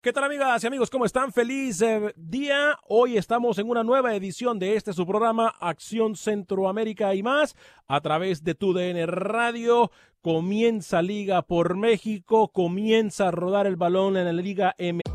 ¿Qué tal amigas y amigos? ¿Cómo están? Feliz eh, día. Hoy estamos en una nueva edición de este su programa Acción Centroamérica y más a través de TUDN Radio. Comienza Liga por México, comienza a rodar el balón en la Liga M.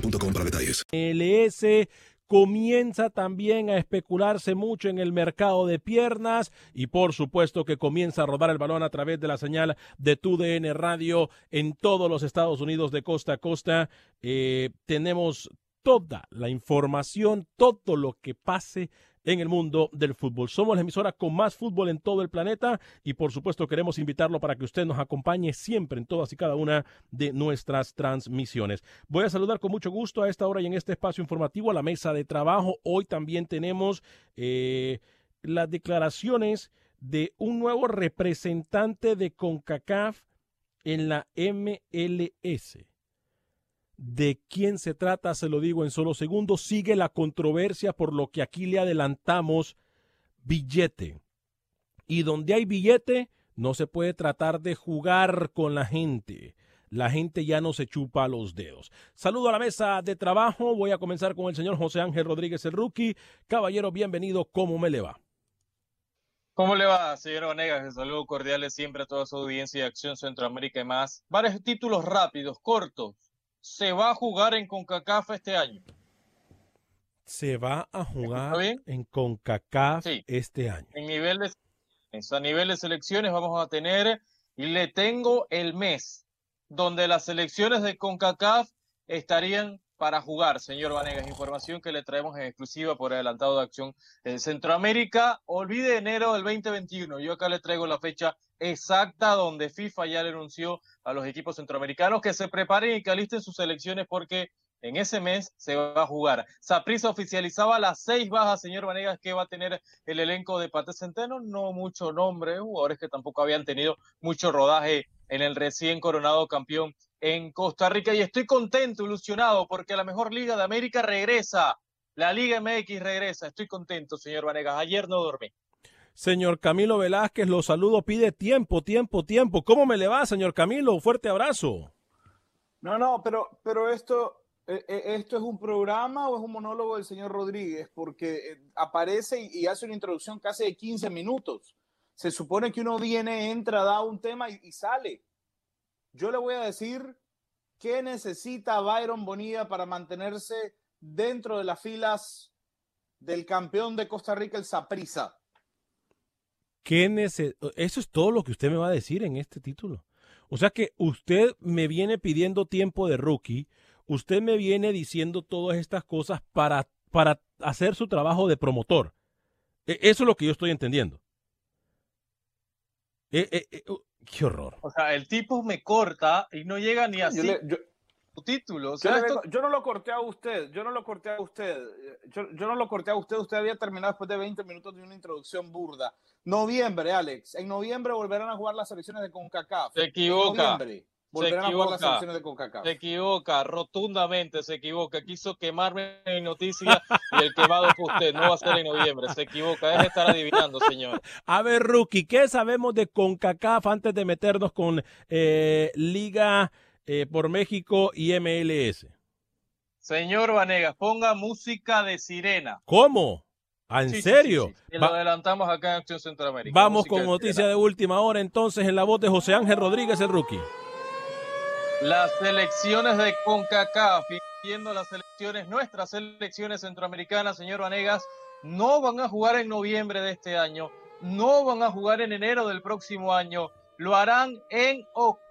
detalles. LS comienza también a especularse mucho en el mercado de piernas y por supuesto que comienza a rodar el balón a través de la señal de TUDN Radio en todos los Estados Unidos de costa a costa. Eh, tenemos toda la información, todo lo que pase en el mundo del fútbol. Somos la emisora con más fútbol en todo el planeta y por supuesto queremos invitarlo para que usted nos acompañe siempre en todas y cada una de nuestras transmisiones. Voy a saludar con mucho gusto a esta hora y en este espacio informativo a la mesa de trabajo. Hoy también tenemos eh, las declaraciones de un nuevo representante de CONCACAF en la MLS. ¿De quién se trata? Se lo digo en solo segundos. Sigue la controversia por lo que aquí le adelantamos billete. Y donde hay billete, no se puede tratar de jugar con la gente. La gente ya no se chupa los dedos. Saludo a la mesa de trabajo. Voy a comenzar con el señor José Ángel Rodríguez, el rookie. Caballero, bienvenido. ¿Cómo me le va? ¿Cómo le va, señor Vanegas? Saludos cordiales siempre a toda su audiencia de Acción Centroamérica y más. Varios títulos rápidos, cortos se va a jugar en CONCACAF este año. Se va a jugar en CONCACAF sí. este año. En nivel de, a nivel de selecciones vamos a tener, y le tengo el mes donde las selecciones de CONCACAF estarían para jugar, señor Vanegas. Información que le traemos en exclusiva por adelantado de acción en Centroamérica. Olvide enero del 2021. Yo acá le traigo la fecha exacta donde FIFA ya le anunció a los equipos centroamericanos que se preparen y que alisten sus selecciones porque en ese mes se va a jugar. Saprissa oficializaba las seis bajas, señor Vanegas, que va a tener el elenco de Pate Centeno. No mucho nombre, jugadores que tampoco habían tenido mucho rodaje en el recién coronado campeón en Costa Rica. Y estoy contento, ilusionado, porque la mejor liga de América regresa. La Liga MX regresa. Estoy contento, señor Vanegas. Ayer no dormí. Señor Camilo Velázquez, lo saludo, pide tiempo, tiempo, tiempo. ¿Cómo me le va, señor Camilo? Fuerte abrazo. No, no, pero, pero esto, ¿Esto es un programa o es un monólogo del señor Rodríguez? Porque aparece y hace una introducción casi de 15 minutos. Se supone que uno viene, entra, da un tema y, sale. Yo le voy a decir qué necesita Byron Bonilla para mantenerse dentro de las filas del campeón de Costa Rica, el Saprissa. Eso es todo lo que usted me va a decir en este título. O sea que usted me viene pidiendo tiempo de rookie, usted me viene diciendo todas estas cosas para, para hacer su trabajo de promotor. E, eso es lo que yo estoy entendiendo. E, e, qué horror. O sea, el tipo me corta y no llega ni así título. yo, no lo corté a usted, yo no lo corté a usted, yo, no lo corté a usted, usted había terminado después de 20 minutos de una introducción burda. Noviembre, Alex, en noviembre volverán a jugar las selecciones de CONCACAF. Se equivoca. Volverán a jugar las selecciones de CONCACAF. Se equivoca, rotundamente se equivoca. Quiso quemarme en noticia y el quemado fue usted. No va a ser en noviembre, se equivoca. Deje estar adivinando, señor. A ver, Rookie, ¿qué sabemos de CONCACAF antes de meternos con eh, Liga eh, por México y MLS. Señor Vanegas, ponga música de sirena. ¿Cómo? ¿Ah, ¿En serio? lo adelantamos acá en Acción Centroamérica. Vamos con noticia de, última hora entonces en la voz de José Ángel Rodríguez, el rookie. Las selecciones de CONCACAF, viendo las selecciones, nuestras selecciones centroamericanas, señor Vanegas, no van a jugar en noviembre de este año, no van a jugar en enero del próximo año, lo harán en octubre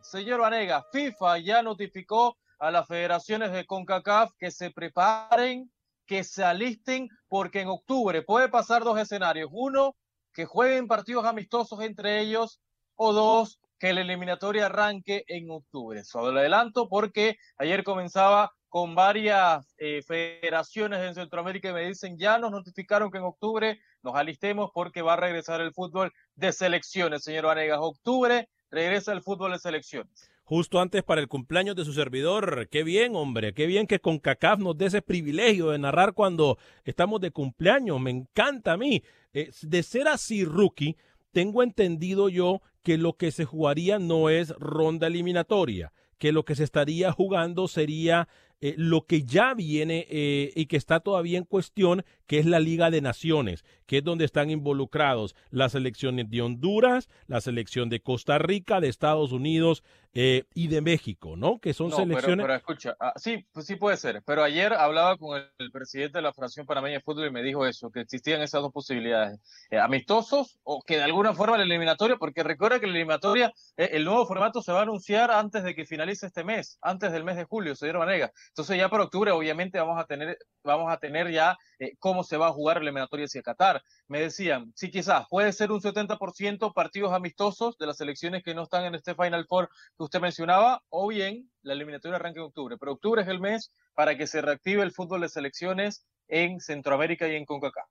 señor Vanega, FIFA ya notificó a las federaciones de CONCACAF que se preparen, que se alisten, porque en octubre puede pasar dos escenarios. Uno, que jueguen partidos amistosos entre ellos, o dos, que la eliminatoria arranque en octubre. Solo lo adelanto porque ayer comenzaba con varias eh, federaciones en Centroamérica y me dicen, ya nos notificaron que en octubre nos alistemos porque va a regresar el fútbol de selecciones, señor Vanegas. Octubre regresa el fútbol de selecciones. Justo antes para el cumpleaños de su servidor. Qué bien, hombre. Qué bien que con CACAF nos dé ese privilegio de narrar cuando estamos de cumpleaños. Me encanta a mí. Eh, de ser así, rookie, tengo entendido yo que lo que se jugaría no es ronda eliminatoria, que lo que se estaría jugando sería eh, lo que ya viene eh, y que está todavía en cuestión, que es la Liga de Naciones, que es donde están involucrados las selecciones de Honduras, la selección de Costa Rica, de Estados Unidos eh, y de México, ¿no? Que son selecciones. Pero, escucha, ah, sí, pues sí puede ser. Pero ayer hablaba con el, presidente de la Federación Panameña de Fútbol y me dijo eso, que existían esas dos posibilidades: amistosos o que de alguna forma la eliminatoria, porque recuerda que la eliminatoria, el nuevo formato se va a anunciar antes de que finalice este mes, antes del mes de julio, señor Vanega. Entonces ya para octubre obviamente vamos a tener, vamos a tener ya eh, cómo se va a jugar la eliminatoria hacia Qatar. Me decían, sí quizás puede ser un 70% partidos amistosos de las selecciones que no están en este Final Four que usted mencionaba, o bien la eliminatoria arranca en octubre. Pero octubre es el mes para que se reactive el fútbol de selecciones en Centroamérica y en CONCACAF.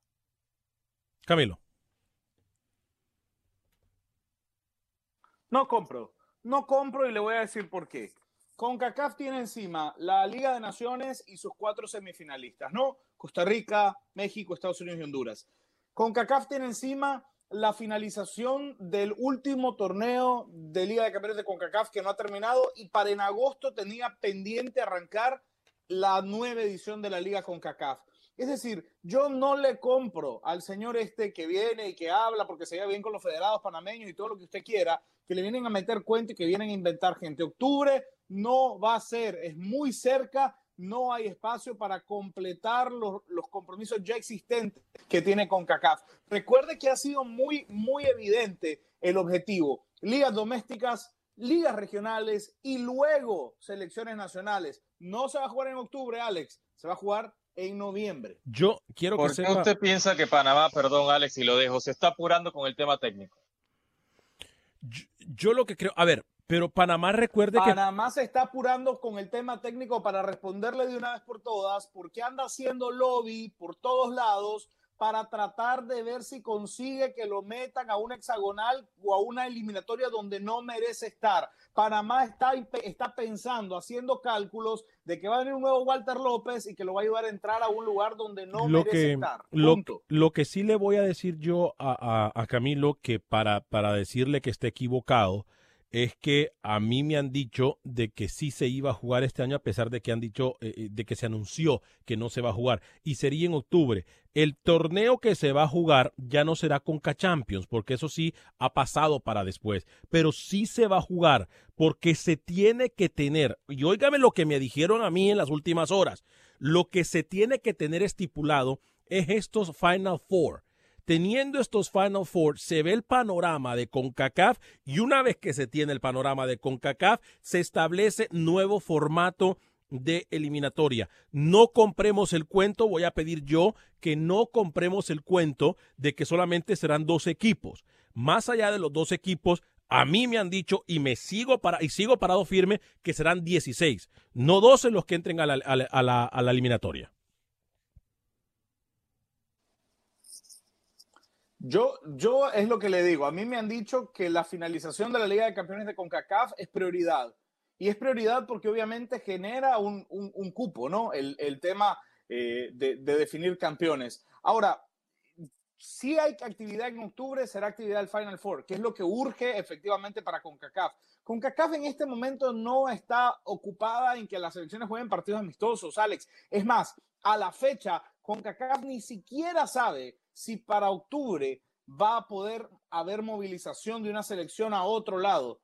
Camilo. No compro, no compro y le voy a decir por qué. CONCACAF tiene encima la Liga de Naciones y sus cuatro semifinalistas, ¿no? Costa Rica, México, Estados Unidos y Honduras. CONCACAF tiene encima la finalización del último torneo de Liga de Campeones de CONCACAF que no ha terminado y para en agosto tenía pendiente arrancar la nueva edición de la Liga CONCACAF. Es decir, yo no le compro al señor este que viene y que habla porque se lleva bien con los federados panameños y todo lo que usted quiera, que le vienen a meter cuenta y que vienen a inventar gente. Octubre no va a ser, es muy cerca, no hay espacio para completar los, compromisos ya existentes que tiene con CACAF. Recuerde que ha sido muy, muy evidente el objetivo. Ligas domésticas, ligas regionales y luego selecciones nacionales. No se va a jugar en octubre, Alex, se va a jugar en noviembre. Yo quiero que ¿Por qué usted piensa que Panamá, perdón Alex, y lo dejo, se está apurando con el tema técnico? yo lo que creo, a ver, pero Panamá recuerde que. Panamá se está apurando con el tema técnico para responderle de una vez por todas, porque anda haciendo lobby por todos lados para tratar de ver si consigue que lo metan a una hexagonal o a una eliminatoria donde no merece estar. Panamá está, está pensando, haciendo cálculos de que va a venir un nuevo Walter López y que lo va a ayudar a entrar a un lugar donde no merece estar. Lo, lo, que sí le voy a decir yo a, a, a Camilo, que para, para decirle que esté equivocado, es que a mí me han dicho de que sí se iba a jugar este año a pesar de que han dicho eh, eh, de que se anunció que no se va a jugar y sería en octubre. El torneo que se va a jugar ya no será con Champions porque eso sí ha pasado para después, pero sí se va a jugar porque se tiene que tener y óigame lo que me dijeron a mí en las últimas horas. Lo que se tiene que tener estipulado es estos Final Four. Teniendo estos Final Four, se ve el panorama de CONCACAF y una vez que se tiene el panorama de CONCACAF, se establece nuevo formato de eliminatoria. No compremos el cuento, voy a pedir yo que no compremos el cuento de que solamente serán dos equipos. Más allá de los dos equipos, a mí me han dicho y me sigo para y sigo parado firme que serán 16, no 12 los que entren a la, a la, a la, a la eliminatoria. Yo, yo es lo que le digo. A mí me han dicho que la finalización de la Liga de Campeones de CONCACAF es prioridad. Y es prioridad porque obviamente genera un, un, cupo, ¿no? El, el tema eh, de, de, definir campeones. Ahora, si hay actividad en octubre, será actividad del Final Four, que es lo que urge efectivamente para CONCACAF. CONCACAF en este momento no está ocupada en que las selecciones jueguen partidos amistosos, Alex. Es más, a la fecha, CONCACAF ni siquiera sabe si para octubre va a poder haber movilización de una selección a otro lado.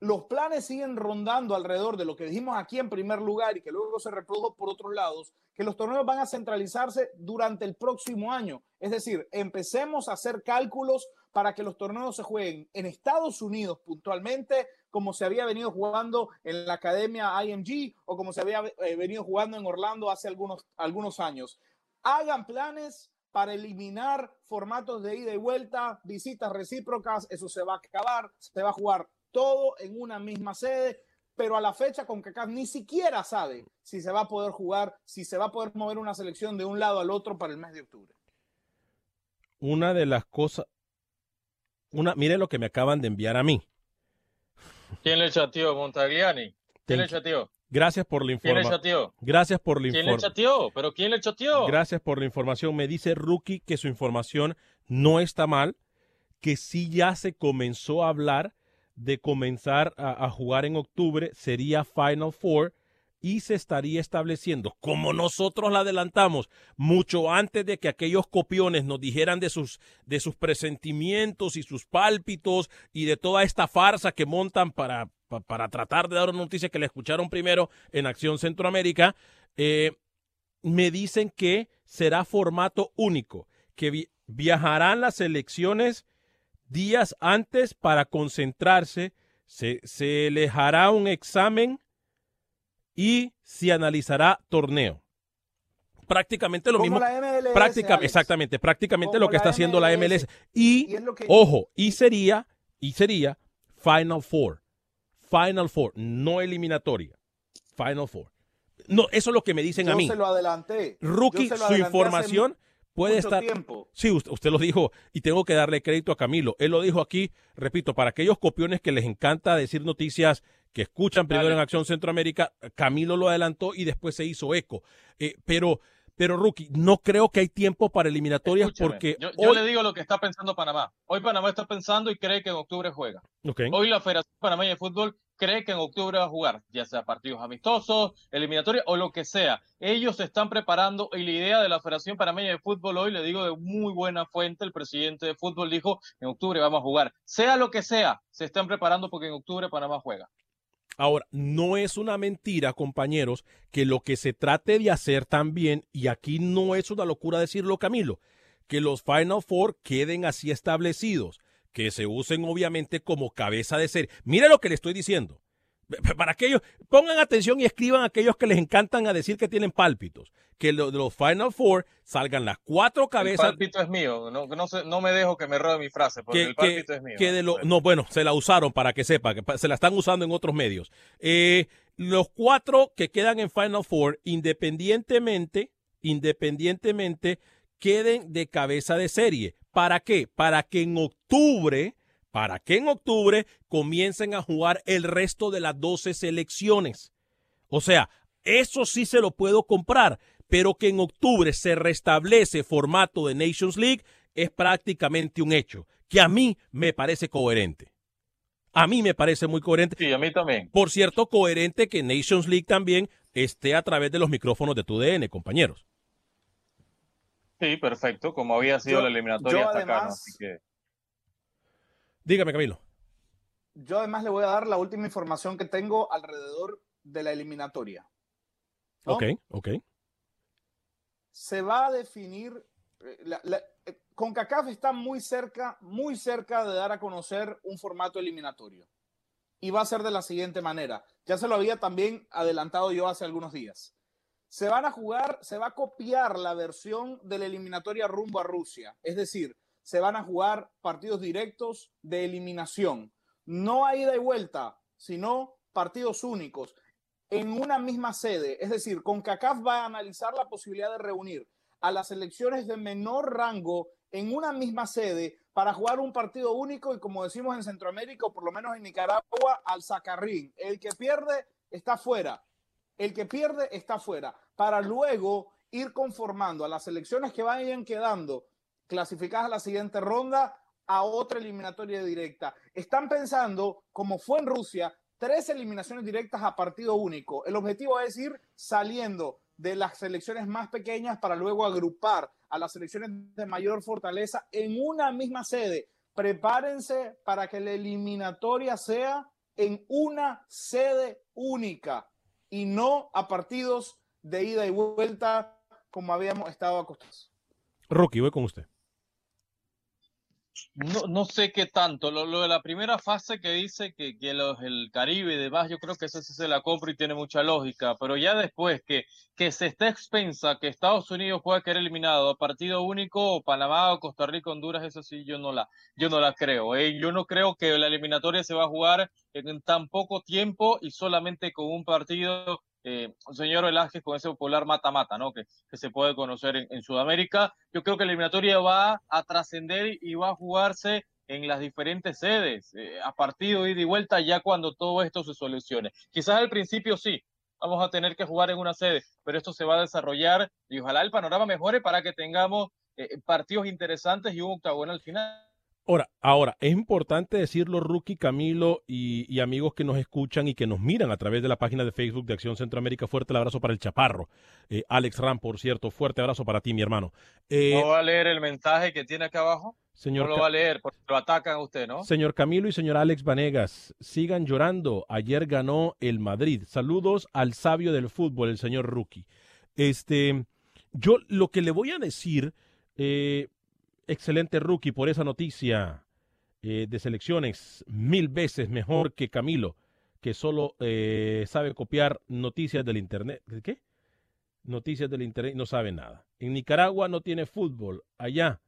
Los planes siguen rondando alrededor de lo que dijimos aquí en primer lugar y que luego se reprodujo por otros lados, que los torneos van a centralizarse durante el próximo año. Es decir, empecemos a hacer cálculos para que los torneos se jueguen en Estados Unidos puntualmente, como se había venido jugando en la academia IMG o como se había eh, venido jugando en Orlando hace algunos, algunos años. Hagan planes, para eliminar formatos de ida y vuelta, visitas recíprocas, eso se va a acabar, se va a jugar todo en una misma sede, pero a la fecha CONCACAF ni siquiera sabe si se va a poder jugar, si se va a poder mover una selección de un lado al otro para el mes de octubre. Una de las cosas, una, mire lo que me acaban de enviar a mí. ¿Quién le chateó? Montagliani. ¿Quién le chateó? Gracias por la ¿Quién le información. chateó? Gracias por la ¿Quién le información. chateó? ¿Pero quién le chateó? Gracias por la información. Me dice Rookie que su información no está mal, que sí ya se comenzó a hablar de comenzar a, a jugar en octubre, sería Final Four y se estaría estableciendo, como nosotros la adelantamos, mucho antes de que aquellos copiones nos dijeran de sus, de sus presentimientos y sus pálpitos y de toda esta farsa que montan para, pa- para tratar de dar una noticia que le escucharon primero en Acción Centroamérica, eh, me dicen que será formato único, que vi- viajarán las elecciones días antes para concentrarse, se, se les hará un examen y se analizará torneo. Prácticamente lo Como mismo. la MLS, práctica- Alex. exactamente, prácticamente Como lo que la está haciendo la MLS. MLS. Y, Y es lo que- ojo, y sería, y sería Final Four. Final Four, no eliminatoria. Final Four. No, eso es lo que me dicen a Yo mí. se lo adelanté. Rookie, lo su información puede estar. tiempo. Sí, usted, usted lo dijo y tengo que darle crédito a Camilo. Él lo dijo aquí, repito, para aquellos copiones que les encanta decir noticias que escuchan primero en Acción Centroamérica, Camilo lo adelantó y después se hizo eco. Eh, pero, pero Rookie, no creo que hay tiempo para eliminatorias Escúchame, porque yo, yo hoy- le digo lo que está pensando Panamá. Hoy Panamá está pensando y cree que en octubre juega. Hoy la Federación Panameña de Fútbol cree que en octubre va a jugar, ya sea partidos amistosos, eliminatorios o lo que sea. Ellos se están preparando y la idea de la Federación Panameña de Fútbol hoy, le digo de muy buena fuente, el presidente de fútbol dijo, en octubre vamos a jugar. Sea lo que sea, se están preparando porque en octubre Panamá juega. Ahora, no es una mentira, compañeros, que lo que se trate de hacer también, y aquí no es una locura decirlo, Camilo, que los Final Four queden así establecidos, que se usen obviamente como cabeza de serie. Mire lo que le estoy diciendo. Para aquellos, pongan atención y escriban a aquellos que les encantan a decir que tienen pálpitos. Que lo- de los Final Four salgan las cuatro El cabezas. pálpito es mío, no, no, no me dejo que me robe mi frase, porque que, el que- pálpito es mío. que de lo, no, bueno, se la usaron para que sepa, que se la están usando en otros medios. Eh, los cuatro que quedan en Final Four, independientemente, independientemente, queden de cabeza de serie. ¿Para qué? Para que en octubre, para que en octubre comiencen a jugar el resto de las 12 selecciones. O sea, eso sí se lo puedo comprar, pero que en octubre se restablece formato de Nations League es prácticamente un hecho, que a mí me parece coherente. A mí me parece muy coherente. Sí, a mí también. Por cierto, coherente que Nations League también esté a través de los micrófonos de tu DN, compañeros. Sí, perfecto, como había sido Yo- la eliminatoria yo hasta acá, Así que Dígame, Camilo. Yo además le voy a dar la última información que tengo alrededor de la eliminatoria. ¿no? Ok, ok. se va a definir, eh, la, la, eh, CONCACAF está muy cerca, muy cerca de dar a conocer un formato eliminatorio. Y va a ser de la siguiente manera. Ya se lo había también adelantado yo hace algunos días. Se van a jugar, se va a copiar la versión de la eliminatoria rumbo a Rusia. Es decir, se van a jugar partidos directos de eliminación. No a ida y vuelta, sino partidos únicos en una misma sede. Es decir, CONCACAF va a analizar la posibilidad de reunir a las selecciones de menor rango en una misma sede para jugar un partido único y como decimos en Centroamérica o por lo menos en Nicaragua, al sacarrín. El que pierde está fuera. El que pierde está fuera. Para luego ir conformando a las selecciones que vayan quedando clasificadas a la siguiente ronda a otra eliminatoria directa. Están pensando, como fue en Rusia, tres eliminaciones directas a partido único. El objetivo es ir saliendo de las selecciones más pequeñas para luego agrupar a las selecciones de mayor fortaleza en una misma sede. Prepárense para que la eliminatoria sea en una sede única y no a partidos de ida y vuelta como habíamos estado acostumbrados. Rocky, voy con usted. No, no sé qué tanto. Lo, lo de la primera fase que dice que, que los, el Caribe y demás, yo creo que eso sí se la compra y tiene mucha lógica. Pero ya después que, que se está expensa que Estados Unidos pueda quedar eliminado a partido único, o Panamá o Costa Rica, Honduras, eso sí yo no la, yo no la creo. ¿eh? Yo no creo que la eliminatoria se va a jugar en tan poco tiempo y solamente con un partido eh, señor Velázquez con ese popular mata-mata, ¿no? Que, que, se puede conocer en, Sudamérica. Yo creo que la eliminatoria va a trascender y va a jugarse en las diferentes sedes, eh, a partido ida y vuelta, ya cuando todo esto se solucione. Quizás al principio sí, vamos a tener que jugar en una sede, pero esto se va a desarrollar y ojalá el panorama mejore para que tengamos eh, partidos interesantes y un octagonal al final. Ahora, ahora, es importante decirlo, Rookie, Camilo y, y, amigos que nos escuchan y que nos miran a través de la página de Facebook de Acción Centroamérica. Fuerte el abrazo para el Chaparro. Eh, Alex Ram, por cierto, fuerte abrazo para ti, mi hermano. Eh, ¿No va a leer el mensaje que tiene acá abajo? Señor no lo va a leer porque lo atacan a usted, ¿no? Señor Camilo y señor Alex Vanegas, sigan llorando. Ayer ganó el Madrid. Saludos al sabio del fútbol, el señor Rookie. Este, yo lo que le voy a decir... Eh, excelente rookie por esa noticia eh, de selecciones, mil veces mejor que Camilo, que solo eh, sabe copiar noticias del Internet. ¿De qué? Noticias del Internet, no sabe nada. En Nicaragua no tiene fútbol, allá.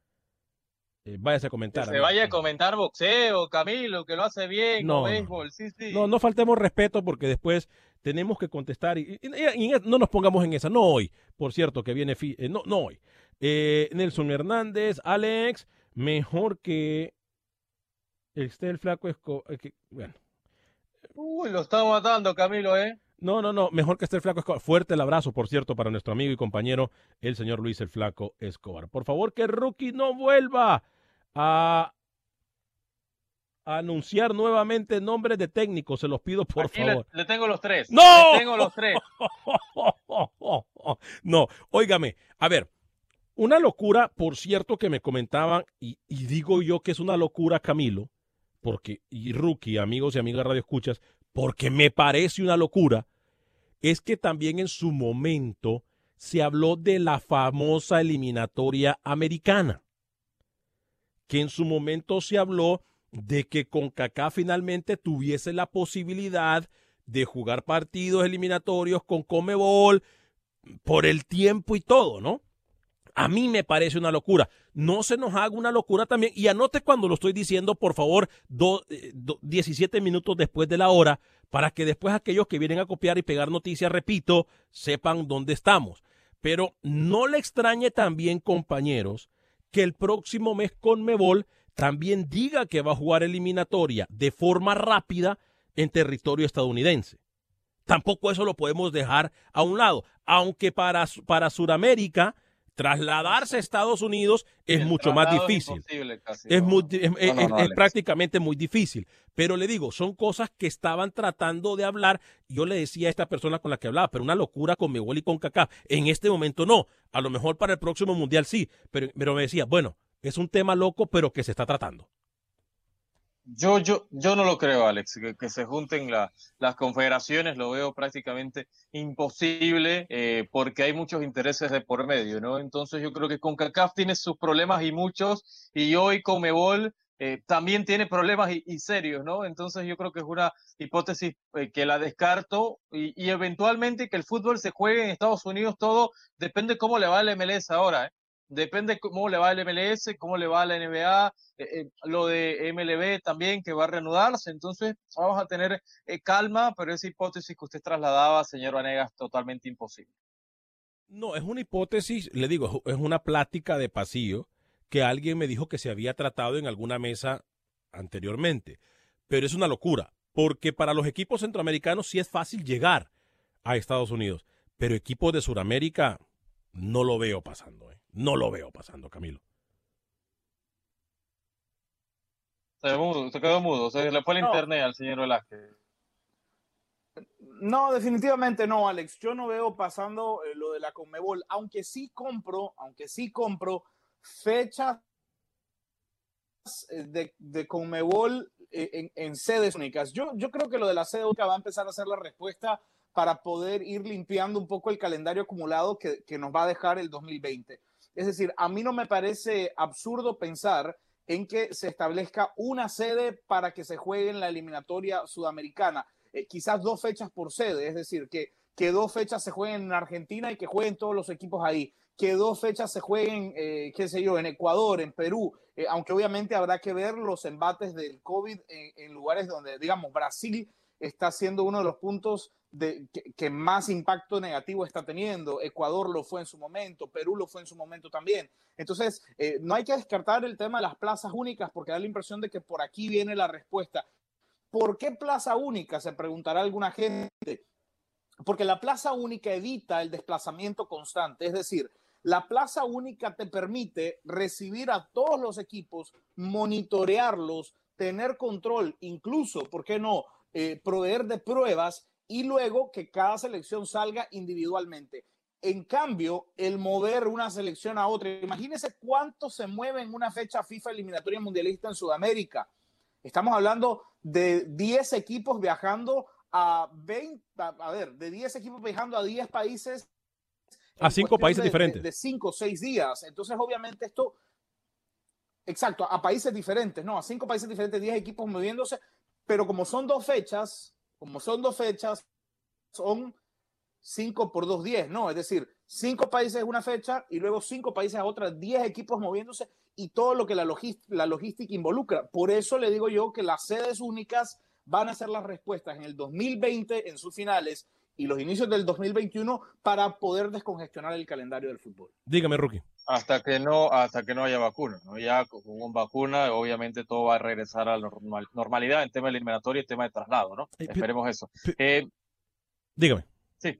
Eh, váyase a comentar. Que se vaya a comentar boxeo, Camilo, que lo hace bien, no, béisbol, sí, sí. No, no faltemos respeto porque después tenemos que contestar y, y, y, y no nos pongamos en esa. No hoy, por cierto, que viene, eh, no, no hoy. Eh, Nelson Hernández, Alex, mejor que esté el flaco Escobar. Que, bueno. Uy, lo está matando, Camilo, ¿eh? No, no, no, mejor que esté el flaco Escobar. Fuerte el abrazo, por cierto, para nuestro amigo y compañero, el señor Luis el flaco Escobar. Por favor, que Rookie no vuelva a anunciar nuevamente nombres de técnicos, se los pido por Aquí favor. Le, le, tengo los tres. ¡No! Le tengo los tres. no, óigame, a ver, una locura, por cierto, que me comentaban, y, y, digo yo que es una locura, Camilo, porque, y Rookie, amigos y amigas Radio Escuchas, porque me parece una locura, es que también en su momento se habló de la famosa eliminatoria americana, que en su momento se habló de que CONCACAF finalmente tuviese la posibilidad de jugar partidos eliminatorios con Comebol por el tiempo y todo, ¿no? A mí me parece una locura. No se nos haga una locura también. Y anote cuando lo estoy diciendo, por favor, do, do, 17 minutos después de la hora, para que después aquellos que vienen a copiar y pegar noticias, repito, sepan dónde estamos. Pero no le extrañe también, compañeros, que el próximo mes con Mebol también diga que va a jugar eliminatoria de forma rápida en territorio estadounidense. Tampoco eso lo podemos dejar a un lado, aunque para, para Sudamérica trasladarse a Estados Unidos es El mucho más difícil. casi, Es, ¿no? muy, es, No, es- no, no, es Alex. prácticamente muy difícil. Pero le digo, son cosas que estaban tratando de hablar. Yo le decía a esta persona con la que hablaba, pero una locura con Mebol y con Kaká. En este momento no. A lo mejor para el próximo mundial sí. Pero, pero me decía, bueno, es un tema loco, pero que se está tratando. Yo, yo, yo no lo creo, Alex, que, se junten las confederaciones, lo veo prácticamente imposible eh, porque hay muchos intereses de por medio, ¿no? Entonces yo creo que CONCACAF tiene sus problemas y muchos, y hoy Comebol eh, también tiene problemas y, serios, ¿no? Entonces yo creo que es una hipótesis eh, que la descarto y, y, eventualmente que el fútbol se juegue en Estados Unidos, todo depende cómo le va el MLS ahora, ¿eh? Depende cómo le va el MLS, cómo le va la NBA, eh, eh, lo de MLB también que va a reanudarse. Entonces vamos a tener eh, calma, pero esa hipótesis que usted trasladaba, señor Vanegas, totalmente imposible. No, es una hipótesis, le digo, es una plática de pasillo que alguien me dijo que se había tratado en alguna mesa anteriormente. Pero es una locura, porque para los equipos centroamericanos sí es fácil llegar a Estados Unidos, pero equipos de Sudamérica no lo veo pasando. No lo veo pasando, Camilo. Se, quedó mudo, se le fue el internet al señor Velázquez. No, definitivamente no, Alex. Yo no veo pasando eh, lo de la Conmebol, aunque sí compro, aunque sí compro fechas eh, de, de Conmebol eh, en, sedes únicas. Yo, yo creo que lo de la sede única va a empezar a ser la respuesta para poder ir limpiando un poco el calendario acumulado que, nos va a dejar el 2020. Es decir, a mí no me parece absurdo pensar en que se establezca una sede para que se juegue en la eliminatoria sudamericana. Eh, quizás dos fechas por sede, es decir, que, que dos fechas se jueguen en Argentina y que jueguen todos los equipos ahí, que dos fechas se jueguen, eh, qué sé yo, en Ecuador, en Perú, eh, aunque obviamente habrá que ver los embates del COVID en lugares donde, digamos, Brasil está siendo uno de los puntos de, que, más impacto negativo está teniendo. Ecuador lo fue en su momento, Perú lo fue en su momento también. Entonces, eh, no hay que descartar el tema de las plazas únicas porque da la impresión de que por aquí viene la respuesta. ¿Por qué plaza única? Se preguntará alguna gente. Porque la plaza única evita el desplazamiento constante. Es decir, la plaza única te permite recibir a todos los equipos, monitorearlos, tener control, incluso, ¿por qué no? Eh, proveer de pruebas y luego que cada selección salga individualmente. En cambio, el mover una selección a otra, imagínense cuánto se mueve en una fecha FIFA eliminatoria mundialista en Sudamérica. Estamos hablando de 10 equipos viajando a 20, a, ver, de 10 equipos viajando a 10 países. A 5 países diferentes. De 5 o 6 días. Entonces, obviamente, esto Exacto, a países diferentes, no, a cinco países diferentes, 10 equipos moviéndose, pero como son dos fechas, como son dos fechas, son cinco por dos, diez, ¿no? Es decir, cinco países una fecha y luego cinco países a otra, diez equipos moviéndose y todo lo que la, la logística involucra. Por eso le digo yo que las sedes únicas van a ser las respuestas en el 2020 en sus finales y los inicios del 2021 para poder descongestionar el calendario del fútbol. Dígame, Rookie. Hasta que no hasta que no haya vacuna ¿no? ya con, vacuna obviamente todo va a regresar a la normalidad en tema eliminatorio y tema de traslado no esperemos eso. eh, dígame. Sí.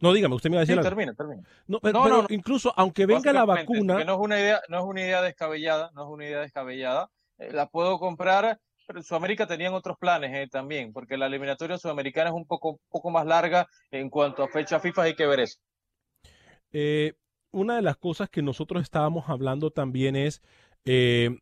No dígame usted me va a decir sí, termina termina no, pero, incluso aunque venga la vacuna no es una idea no es una idea descabellada no es una idea descabellada eh, la puedo comprar pero Sudamérica tenían otros planes eh, también, porque la eliminatoria sudamericana es un poco, poco más larga en cuanto a fecha FIFA, hay que ver eso. Eh, una de las cosas que nosotros estábamos hablando también es, eh,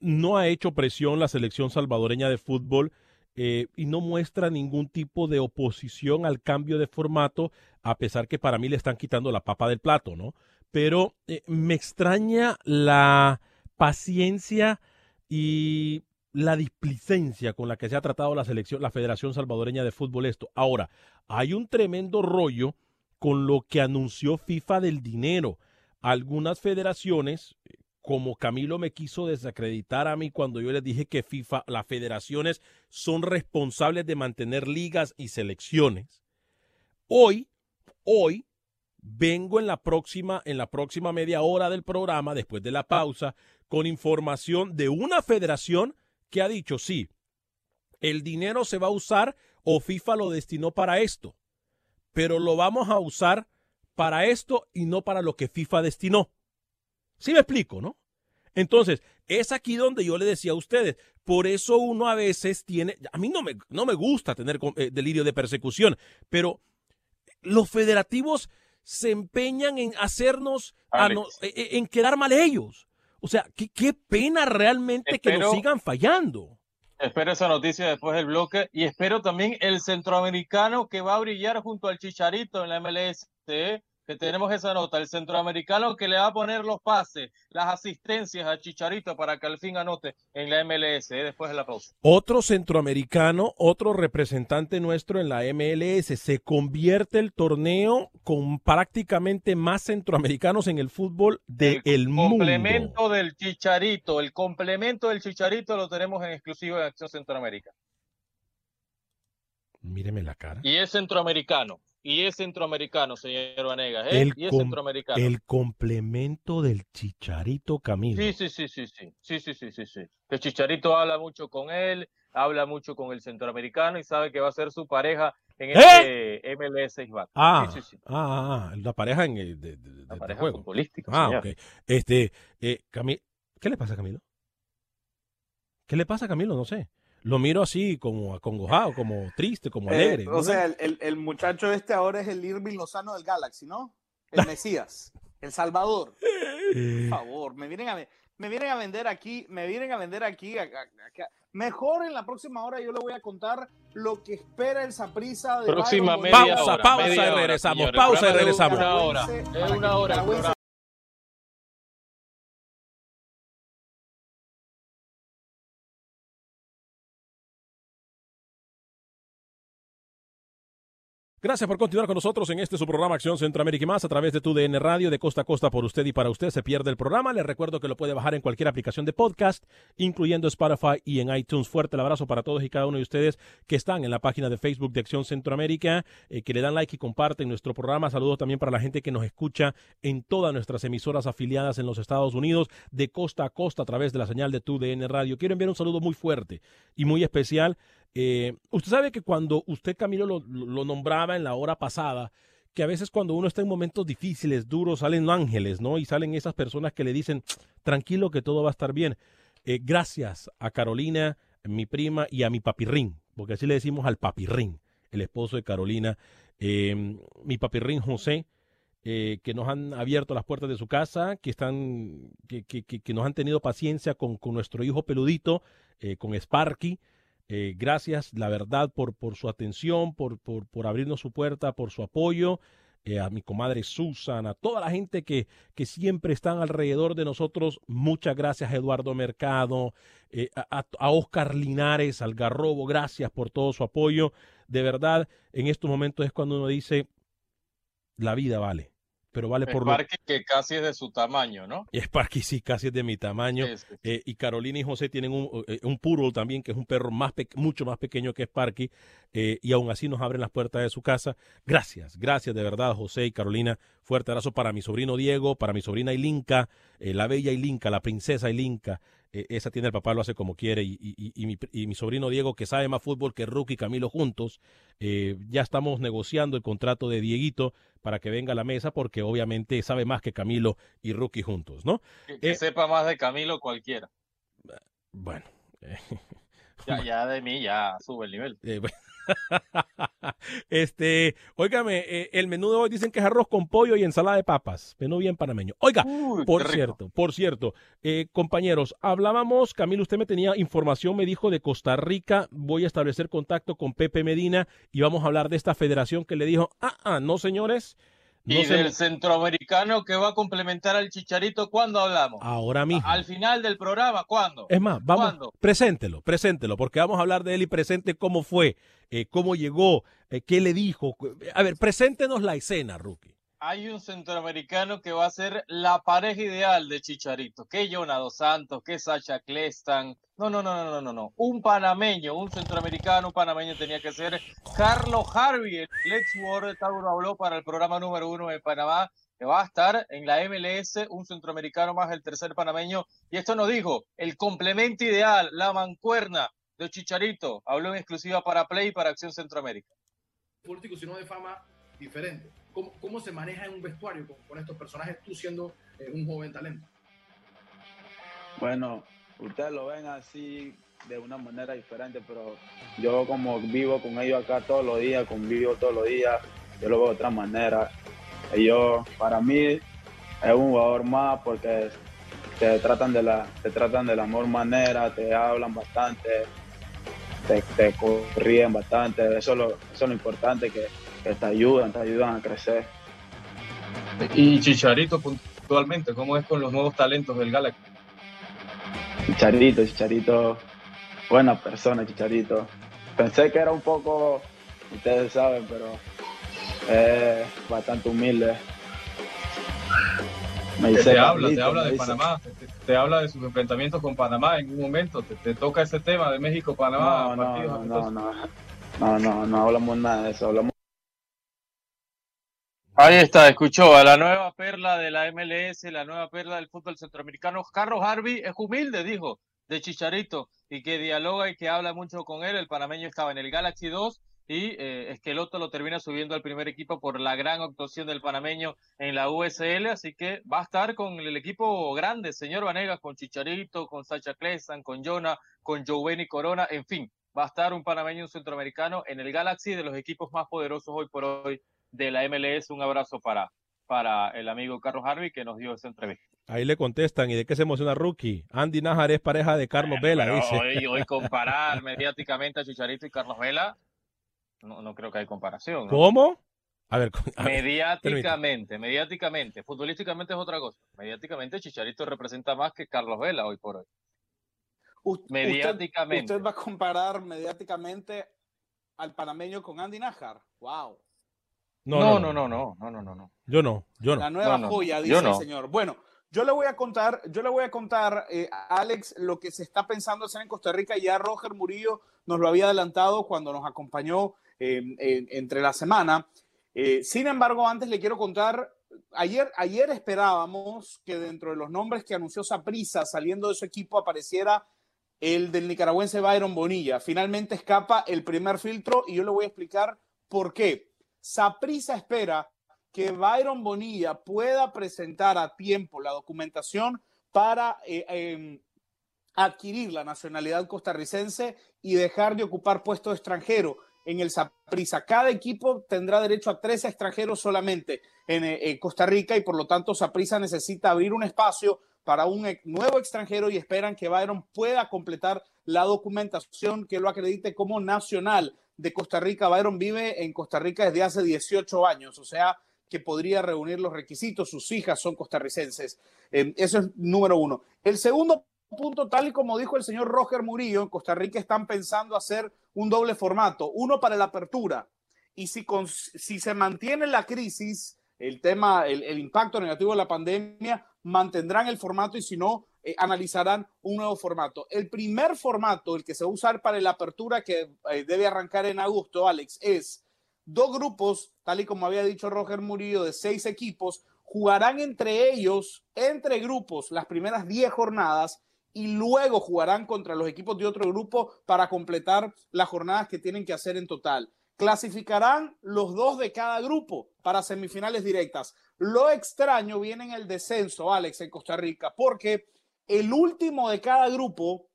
no ha hecho presión la selección salvadoreña de fútbol eh, y no muestra ningún tipo de oposición al cambio de formato, a pesar que para mí le están quitando la papa del plato, ¿no? Pero me extraña la paciencia y la displicencia con la que se ha tratado la selección, la Federación Salvadoreña de Fútbol esto. Ahora, hay un tremendo rollo con lo que anunció FIFA del dinero. Algunas federaciones, como Camilo me quiso desacreditar a mí cuando yo les dije que FIFA, las federaciones son responsables de mantener ligas y selecciones. Hoy, hoy vengo en la próxima en la próxima media hora del programa después de la pausa con información de una federación que ha dicho, "Sí, el dinero se va a usar o FIFA lo destinó para esto." pero lo vamos a usar para esto y no para lo que FIFA destinó. ¿Sí me explico, no? Entonces, es aquí donde yo le decía a ustedes, por eso uno a veces tiene, a mí no me, no me gusta tener eh, delirio de persecución, pero los federativos se empeñan en hacernos, e, e, en quedar mal ellos. O sea, qué, qué pena realmente que nos Espero- sigan fallando. Espero esa noticia después del bloque y espero también el centroamericano que va a brillar junto al Chicharito en la MLS, ¿eh? Que tenemos esa nota, el centroamericano que le va a poner los pases, las asistencias a Chicharito para que al fin anote en la MLS ¿eh? después de la pausa. Otro centroamericano, otro representante nuestro en la MLS. Se convierte el torneo con prácticamente más centroamericanos en el fútbol del mundo. Complemento del Chicharito, el complemento del Chicharito lo tenemos en exclusivo en Acción Centroamérica. Míreme la cara. Y es centroamericano, y es centroamericano, señor Vanegas, ¿eh? El, y es centroamericano. el complemento del Chicharito Camilo. Sí, sí, sí, sí, sí, sí, sí, sí, sí, sí. Que Chicharito habla mucho con él, habla mucho con el centroamericano y sabe que va a ser su pareja en este MLS Isbac. Ah, Sí, sí, sí. ah, ah, la pareja en el de, de- de- de pareja juego. futbolística, Ah, señor. ok. Este, eh, Cami- ¿qué le pasa a Camilo? ¿Qué le pasa a Camilo? No sé. Lo miro así como acongojado, como triste, como Eh, alegre. o ¿no? sea, el, el- el muchacho este ahora es el Irving Lozano del Galaxy, ¿no? El Mesías, el Salvador. Por favor, me vienen a, me vienen a vender aquí, me vienen a vender aquí. a- a- acá. Mejor en la próxima hora yo le voy a contar lo que espera el Saprisa de Próxima media. Pausa, hora, pausa media y hora, regresamos, señor. Pausa y regresamos. Una hora, es una hora. Gracias por continuar con nosotros en este su programa Acción Centroamérica y más a través de tu DN Radio de costa a costa por usted y para usted se pierde el programa. Les recuerdo que lo puede bajar en cualquier aplicación de podcast, incluyendo Spotify y en iTunes. Fuerte el abrazo para todos y cada uno de ustedes que están en la página de Facebook de Acción Centroamérica, eh, que le dan like y comparten nuestro programa. Saludos también para la gente que nos escucha en todas nuestras emisoras afiliadas en los Estados Unidos, de costa a costa a través de la señal de tu DN Radio. Quiero enviar un saludo muy fuerte y muy especial eh, usted sabe que cuando usted, Camilo, lo, nombraba en la hora pasada, que a veces cuando uno está en momentos difíciles, duros, salen ángeles, ¿no? Y salen esas personas que le dicen, tranquilo que todo va a estar bien. Eh, gracias a Carolina, mi prima, y a mi papirrín, porque así le decimos al papirrín, el esposo de Carolina, eh, mi papirrín José, eh, que nos han abierto las puertas de su casa, que están, que, que- que- nos han tenido paciencia con, nuestro hijo peludito, con Sparky. Eh, gracias, la verdad, por, por su atención, por, por, por abrirnos su puerta, por su apoyo. eh, a mi comadre Susan, a toda la gente que, que siempre están alrededor de nosotros. Muchas gracias, Eduardo Mercado, eh, a, a- Oscar Linares, al Garrobo, gracias por todo su apoyo. De verdad, en estos momentos es cuando uno dice, la vida vale, pero vale por lo Sparky que casi es de su tamaño, ¿no? Sparky sí, casi es de mi tamaño. Sí, sí. Eh, y Carolina y José tienen un, eh, un poodle también, que es un perro más pe- mucho más pequeño que Sparky. eh, y aún así nos abren las puertas de su casa. Gracias, gracias de verdad, José y Carolina. Fuerte abrazo para mi sobrino Diego, para mi sobrina Ilinka, eh, la bella Ilinka, la princesa Ilinka. Eh, esa tiene el papá, lo hace como quiere. Y, y- y- mi, y mi sobrino Diego, que sabe más fútbol que Rookie y Camilo juntos. eh, ya estamos negociando el contrato de Dieguito para que venga a la mesa, porque obviamente sabe más que Camilo y Rookie juntos, ¿no? Que, que Eh, sepa más de Camilo cualquiera. Bueno. eh, Ya, ya de mí ya sube el nivel. eh, bueno. este, óigame, eh, el menú de hoy dicen que es arroz con pollo y ensalada de papas. Menú bien panameño. Oiga, Uy, por cierto, por cierto, eh, compañeros, hablábamos, Camilo, usted me tenía información, me dijo de Costa Rica, voy a establecer contacto con Pepe Medina y vamos a hablar de esta federación que le dijo, ah, ah, no señores, no y del centroamericano que va a complementar al Chicharito, ¿cuándo hablamos? ahora mismo. Al final del programa, ¿cuándo? Es más, vamos, ¿Cuándo? preséntelo, preséntelo, porque vamos a hablar de él y presente cómo fue, eh, cómo llegó, eh, qué le dijo. A ver, preséntenos la escena, Rookie. Hay un centroamericano que va a ser la pareja ideal de Chicharito. Que Jonah Dos Santos, que Sacha Clestan. No, no, no, no, no, no, no. Un panameño, un centroamericano, un panameño tenía que ser Carlos Harvey, el ex jugador de Tauro habló para el programa número uno de Panamá, que va a estar en la MLS, un centroamericano más el tercer panameño. Y esto nos dijo, el complemento ideal, la mancuerna de Chicharito. Habló en exclusiva para Play y para Acción Centroamérica. político, sino de fama diferente. ¿Cómo, cómo se maneja en un vestuario con, con estos personajes, tú siendo eh, un joven talento? Bueno, ustedes lo ven así de una manera diferente, pero yo como vivo con ellos acá todos los días, convivo todos los días, yo lo veo de otra manera. Ellos, para mí, es un jugador más porque te tratan de la, te tratan de la mejor manera, te hablan bastante, te, te corrían bastante, eso es lo, eso es lo importante que, que te ayudan, te ayudan a crecer. Y Chicharito puntualmente, ¿cómo es con los nuevos talentos del Galaxy? Chicharito, Chicharito, buena persona, Chicharito. Pensé que era un poco, ustedes saben, pero es bastante humilde. Me dice te habla, te habla de dice- Panamá, te, te habla de sus enfrentamientos con Panamá en un momento, te, te toca ese tema de México-Panamá. No, no, no, no, no, no, no, no hablamos nada de eso, hablamos Ahí está, escuchó a la nueva perla de la MLS, la nueva perla del fútbol centroamericano. Carlos Harvey es humilde, dijo, de Chicharito, y que dialoga y que habla mucho con él. El panameño estaba en el Galaxy 2 y eh, Esqueloto lo termina subiendo al primer equipo por la gran actuación del panameño en la USL. Así que va a estar con el equipo grande, señor Vanegas, con Chicharito, con Sacha Clesan, con Jonah, con Giovanni Corona, en fin. Va a estar un panameño un centroamericano en el Galaxy de los equipos más poderosos hoy por hoy de la MLS. Un abrazo para, para el amigo Carlos Harvey que nos dio esa entrevista. Ahí le contestan, ¿y de qué se emociona Rookie? Andy Najar es pareja de Carlos Vela, dice. hoy, hoy comparar mediáticamente a Chicharito y Carlos Vela, no, no creo que hay comparación. ¿no? ¿Cómo? A ver, a ver, Mediáticamente, mediáticamente. Futbolísticamente es otra cosa. Mediáticamente Chicharito representa más que Carlos Vela hoy por hoy. Usted- Mediáticamente. Usted, va a comparar mediáticamente al panameño con Andy Najar. Wow. No, no, no, no, no, no, no, no. Yo no, yo no. La nueva No, no, joya, dice el no. señor. Bueno, yo le voy a contar, yo le voy a contar, eh, a Alex, lo que se está pensando hacer en Costa Rica. Ya Roger Murillo nos lo había adelantado cuando nos acompañó eh, en- entre la semana. Eh, sin embargo, antes le quiero contar, ayer, ayer esperábamos que dentro de los nombres que anunció Saprisa saliendo de su equipo apareciera el del nicaragüense Byron Bonilla. Finalmente escapa el primer filtro y yo le voy a explicar por qué. Saprisa espera que Byron Bonilla pueda presentar a tiempo la documentación para eh, em, adquirir la nacionalidad costarricense y dejar de ocupar puesto extranjero en el Saprissa. Cada equipo tendrá derecho a tres extranjeros solamente en eh, Costa Rica y por lo tanto Saprissa necesita abrir un espacio para un nuevo extranjero y esperan que Byron pueda completar la documentación que lo acredite como nacional de Costa Rica. Byron vive en Costa Rica desde hace 18 años, o sea que podría reunir los requisitos. Sus hijas son costarricenses. Eh, eso es número uno. El segundo punto, tal y como dijo el señor Roger Murillo, en Costa Rica están pensando hacer un doble formato, uno para la apertura. Y si, con- si se mantiene la crisis, el tema, el, el impacto negativo de la pandemia, mantendrán el formato y si no, eh, analizarán un nuevo formato. El primer formato, el que se va a usar para la apertura que eh, debe arrancar en agosto, Alex, es dos grupos, tal y como había dicho Roger Murillo, de seis equipos, jugarán entre ellos, entre grupos, las primeras 10 jornadas y luego jugarán contra los equipos de otro grupo para completar las jornadas que tienen que hacer en total. Clasificarán los dos de cada grupo para semifinales directas. Lo extraño viene en el descenso, Alex, en Costa Rica, porque el último de cada grupo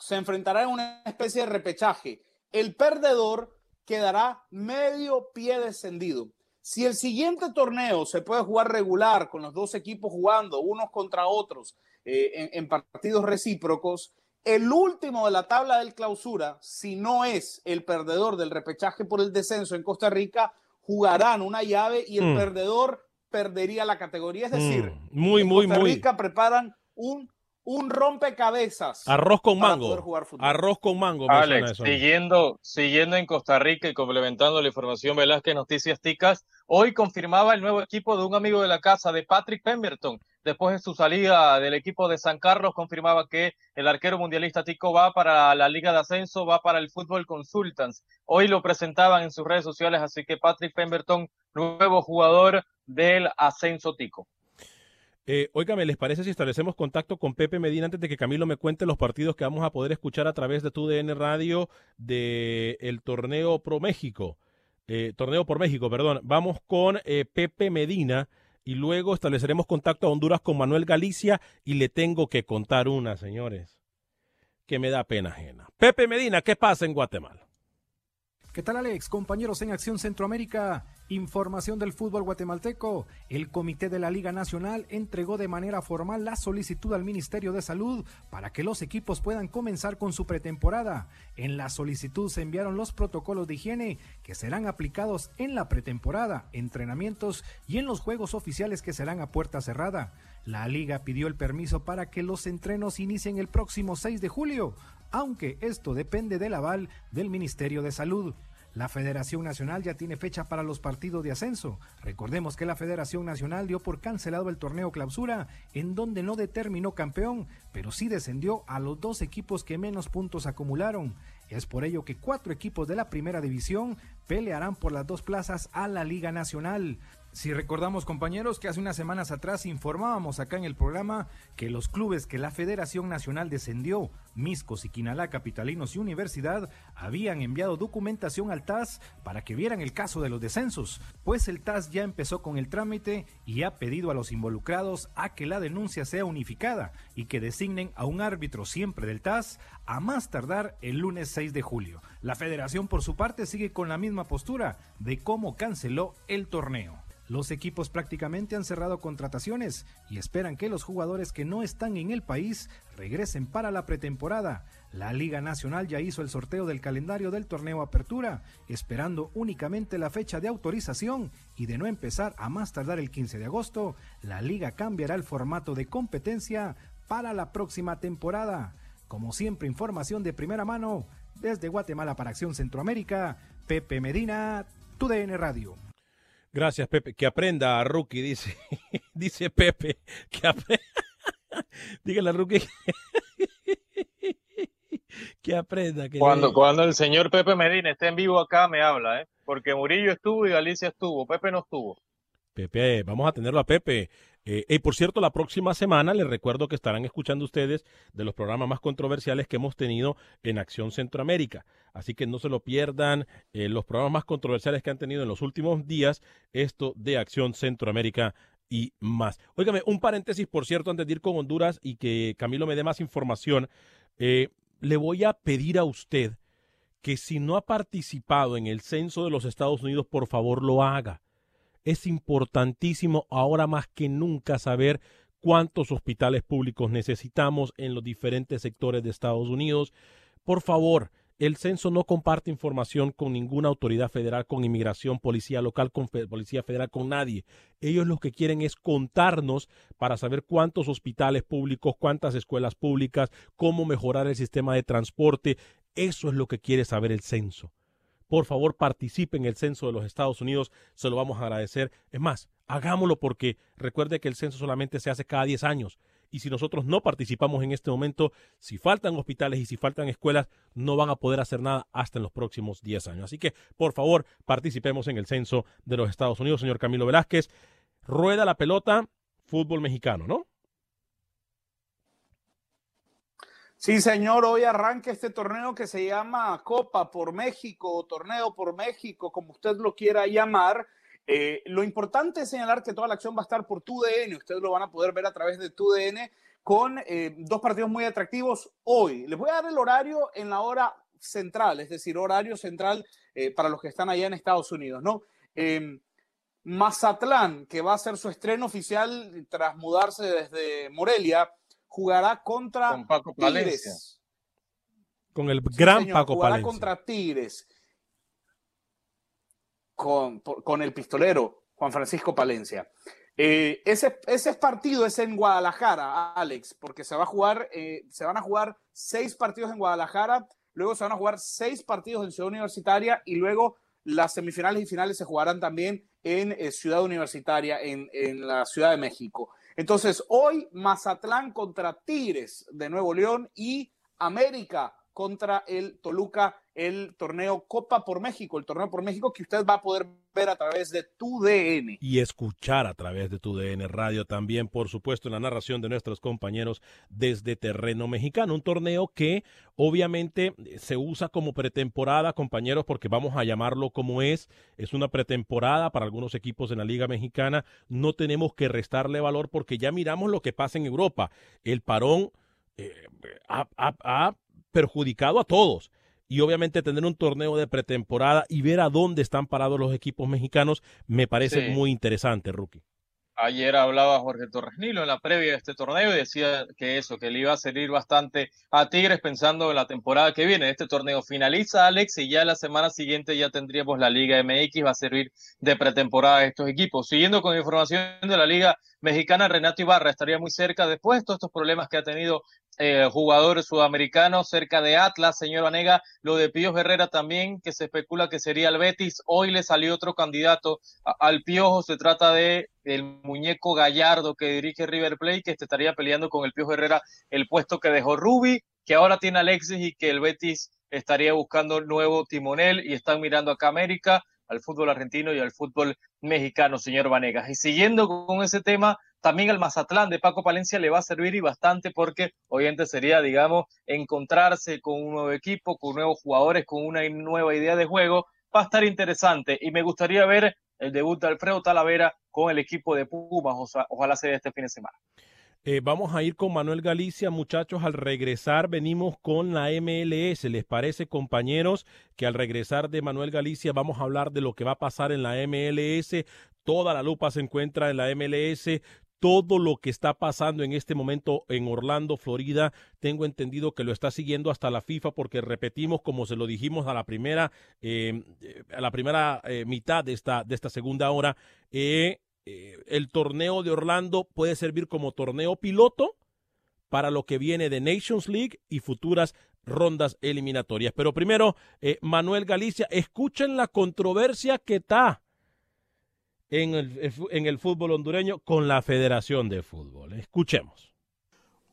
se enfrentará en una especie de repechaje. El perdedor quedará medio pie descendido. Si el siguiente torneo se puede jugar regular con los dos equipos jugando unos contra otros eh, en, en partidos recíprocos, el último de la tabla del clausura, si no es el perdedor del repechaje por el descenso en Costa Rica, jugarán una llave y el Mm. perdedor perdería la categoría. Es decir, Mm, muy, en muy, Costa muy. Rica preparan un, un rompecabezas. Arroz con mango. poder jugar fútbol. Arroz con mango. Alex, eso. siguiendo, siguiendo en Costa Rica y complementando la información Velázquez Noticias Ticas, hoy confirmaba el nuevo equipo de un amigo de la casa, de Patrick Pemberton. Después de su salida del equipo de San Carlos, confirmaba que el arquero mundialista Tico va para la Liga de Ascenso, va para el Fútbol Consultants. Hoy lo presentaban en sus redes sociales, así que Patrick Pemberton, nuevo jugador del Ascenso Tico. Eh, óigame, ¿les parece si establecemos contacto con Pepe Medina antes de que Camilo me cuente los partidos que vamos a poder escuchar a través de tu DN Radio del el torneo Pro México? Eh, torneo por México, perdón. Vamos con eh, Pepe Medina y luego estableceremos contacto a Honduras con Manuel Galicia y le tengo que contar una, señores, que me da pena ajena. Pepe Medina, ¿qué pasa en Guatemala? ¿Qué tal Alex? Compañeros en Acción Centroamérica. Información del fútbol guatemalteco. El Comité de la Liga Nacional entregó de manera formal la solicitud al Ministerio de Salud para que los equipos puedan comenzar con su pretemporada. En la solicitud se enviaron los protocolos de higiene que serán aplicados en la pretemporada, entrenamientos y en los juegos oficiales que serán a puerta cerrada. La liga pidió el permiso para que los entrenos inicien el próximo 6 de julio, aunque esto depende del aval del Ministerio de Salud. La Federación Nacional ya tiene fecha para los partidos de ascenso. Recordemos que la Federación Nacional dio por cancelado el torneo clausura, en donde no determinó campeón, pero sí descendió a los dos equipos que menos puntos acumularon. Es por ello que cuatro equipos de la primera división pelearán por las dos plazas a la Liga Nacional. Si recordamos compañeros que hace unas semanas atrás informábamos acá en el programa que los clubes que la Federación Nacional descendió, Miscos y Quinalá Capitalinos y Universidad, habían enviado documentación al TAS para que vieran el caso de los descensos, pues el TAS ya empezó con el trámite y ha pedido a los involucrados a que la denuncia sea unificada y que designen a un árbitro siempre del TAS a más tardar el lunes 6 de julio. La federación por su parte sigue con la misma postura de cómo canceló el torneo. Los equipos prácticamente han cerrado contrataciones y esperan que los jugadores que no están en el país regresen para la pretemporada. La Liga Nacional ya hizo el sorteo del calendario del torneo Apertura, esperando únicamente la fecha de autorización y de no empezar a más tardar el 15 de agosto, la liga cambiará el formato de competencia para la próxima temporada. Como siempre, información de primera mano desde Guatemala para Acción Centroamérica, Pepe Medina, TUDN Radio. Gracias, Pepe. Que aprenda a Rookie, dice. dice Pepe. Que aprenda. Dígale a Rookie. que aprenda. Que cuando, cuando el señor Pepe Medina esté en vivo acá, me habla, ¿eh? Porque Murillo estuvo y Galicia estuvo. Pepe no estuvo. Pepe, vamos a tenerlo a Pepe. Eh, y por cierto, la próxima semana les recuerdo que estarán escuchando ustedes de los programas más controversiales que hemos tenido en Acción Centroamérica. Así que no se lo pierdan eh, los programas más controversiales que han tenido en los últimos días, esto de Acción Centroamérica y más. Óigame, un paréntesis, por cierto, antes de ir con Honduras y que Camilo me dé más información. Eh, le voy a pedir a usted que si no ha participado en el censo de los Estados Unidos, por favor lo haga es importantísimo ahora más que nunca saber cuántos hospitales públicos necesitamos en los diferentes sectores de Estados Unidos. Por favor, el censo no comparte información con ninguna autoridad federal, con inmigración, policía local, con policía federal, con nadie. Ellos lo que quieren es contarnos para saber cuántos hospitales públicos, cuántas escuelas públicas, cómo mejorar el sistema de transporte. Eso es lo que quiere saber el censo por favor participe en el censo de los Estados Unidos, se lo vamos a agradecer. Es más, hagámoslo porque recuerde que el censo solamente se hace cada 10 años y si nosotros no participamos en este momento, si faltan hospitales y si faltan escuelas, no van a poder hacer nada hasta en los próximos 10 años. Así que, por favor, participemos en el censo de los Estados Unidos, señor Camilo Velázquez. Rueda la pelota, fútbol mexicano, ¿no? Sí, señor, hoy arranca este torneo que se llama Copa por México o Torneo por México, como usted lo quiera llamar. Eh, lo importante es señalar que toda la acción va a estar por TUDN, ustedes lo van a poder ver a través de TUDN con eh, dos partidos muy atractivos hoy. Les voy a dar el horario en la hora central, es decir, horario central eh, para los que están allá en Estados Unidos, ¿no? Em, Mazatlán, que va a ser su estreno oficial tras mudarse desde Morelia, jugará contra con Paco Tigres. Con el gran Paco jugará contra Tigres. Con, con, el pistolero Juan Francisco Palencia. Eh, ese, ese partido es en Guadalajara, Alex, porque se va a jugar, eh, se van a jugar seis partidos en Guadalajara, luego se van a jugar seis partidos en Ciudad Universitaria y luego las semifinales y finales se jugarán también en eh, Ciudad Universitaria, en, en la Ciudad de México. Entonces, hoy Mazatlán contra Tigres de Nuevo León y América contra el Toluca, el torneo Copa por México, el torneo por México que usted va a poder ver a través de tu DN. Y escuchar a través de tu DN Radio también, por supuesto, en la narración de nuestros compañeros desde terreno mexicano. Un torneo que obviamente se usa como pretemporada, compañeros, porque vamos a llamarlo como es. Es una pretemporada para algunos equipos en la Liga Mexicana. No tenemos que restarle valor porque ya miramos lo que pasa en Europa. El parón eh, ha perjudicado a todos. y obviamente tener un torneo de pretemporada y ver a dónde están parados los equipos mexicanos me parece Sí. muy interesante, Rookie. Ayer hablaba Jorge Torres Nilo en la previa de este torneo y decía que eso, que le iba a servir bastante a Tigres pensando en la temporada que viene. Este torneo finaliza, Alex, y ya la semana siguiente ya tendríamos la Liga MX, va a servir de pretemporada a estos equipos. Siguiendo con información de la Liga Mexicana, Renato Ibarra estaría muy cerca después de todos estos problemas que ha tenido eh, jugadores sudamericanos cerca de Atlas, señor Vanega, lo de Pío Herrera también, que se especula que sería el Betis. Hoy le salió otro candidato al Piojo, se trata de el muñeco Gallardo que dirige River Plate, que estaría peleando con el Piojo Herrera el puesto que dejó Rubi, que ahora tiene Alexis y que el Betis estaría buscando nuevo timonel y están mirando acá América, al fútbol argentino y al fútbol mexicano, señor Vanegas. Y siguiendo con ese tema, también al Mazatlán de Paco Palencia le va a servir y bastante porque obviamente sería, digamos, encontrarse con un nuevo equipo, con nuevos jugadores, con una nueva idea de juego. Va a estar interesante y me gustaría ver el debut de Alfredo Talavera con el equipo de Pumas. Ojalá sea este fin de semana. Eh, vamos a ir con Manuel Galicia, muchachos. Al regresar venimos con la MLS. ¿Les parece, compañeros, que al regresar de Manuel Galicia vamos a hablar de lo que va a pasar en la MLS? Toda la lupa se encuentra en la MLS. Todo lo que está pasando en este momento en Orlando, Florida, tengo entendido que lo está siguiendo hasta la FIFA porque repetimos, como se lo dijimos a la primera, eh, a la primera eh, mitad de esta, de esta segunda hora, eh, eh, el torneo de Orlando puede servir como torneo piloto para lo que viene de Nations League y futuras rondas eliminatorias. Pero primero, eh, Manuel Galicia, escuchen la controversia que está en el, en el fútbol hondureño con la Federación de Fútbol. Escuchemos.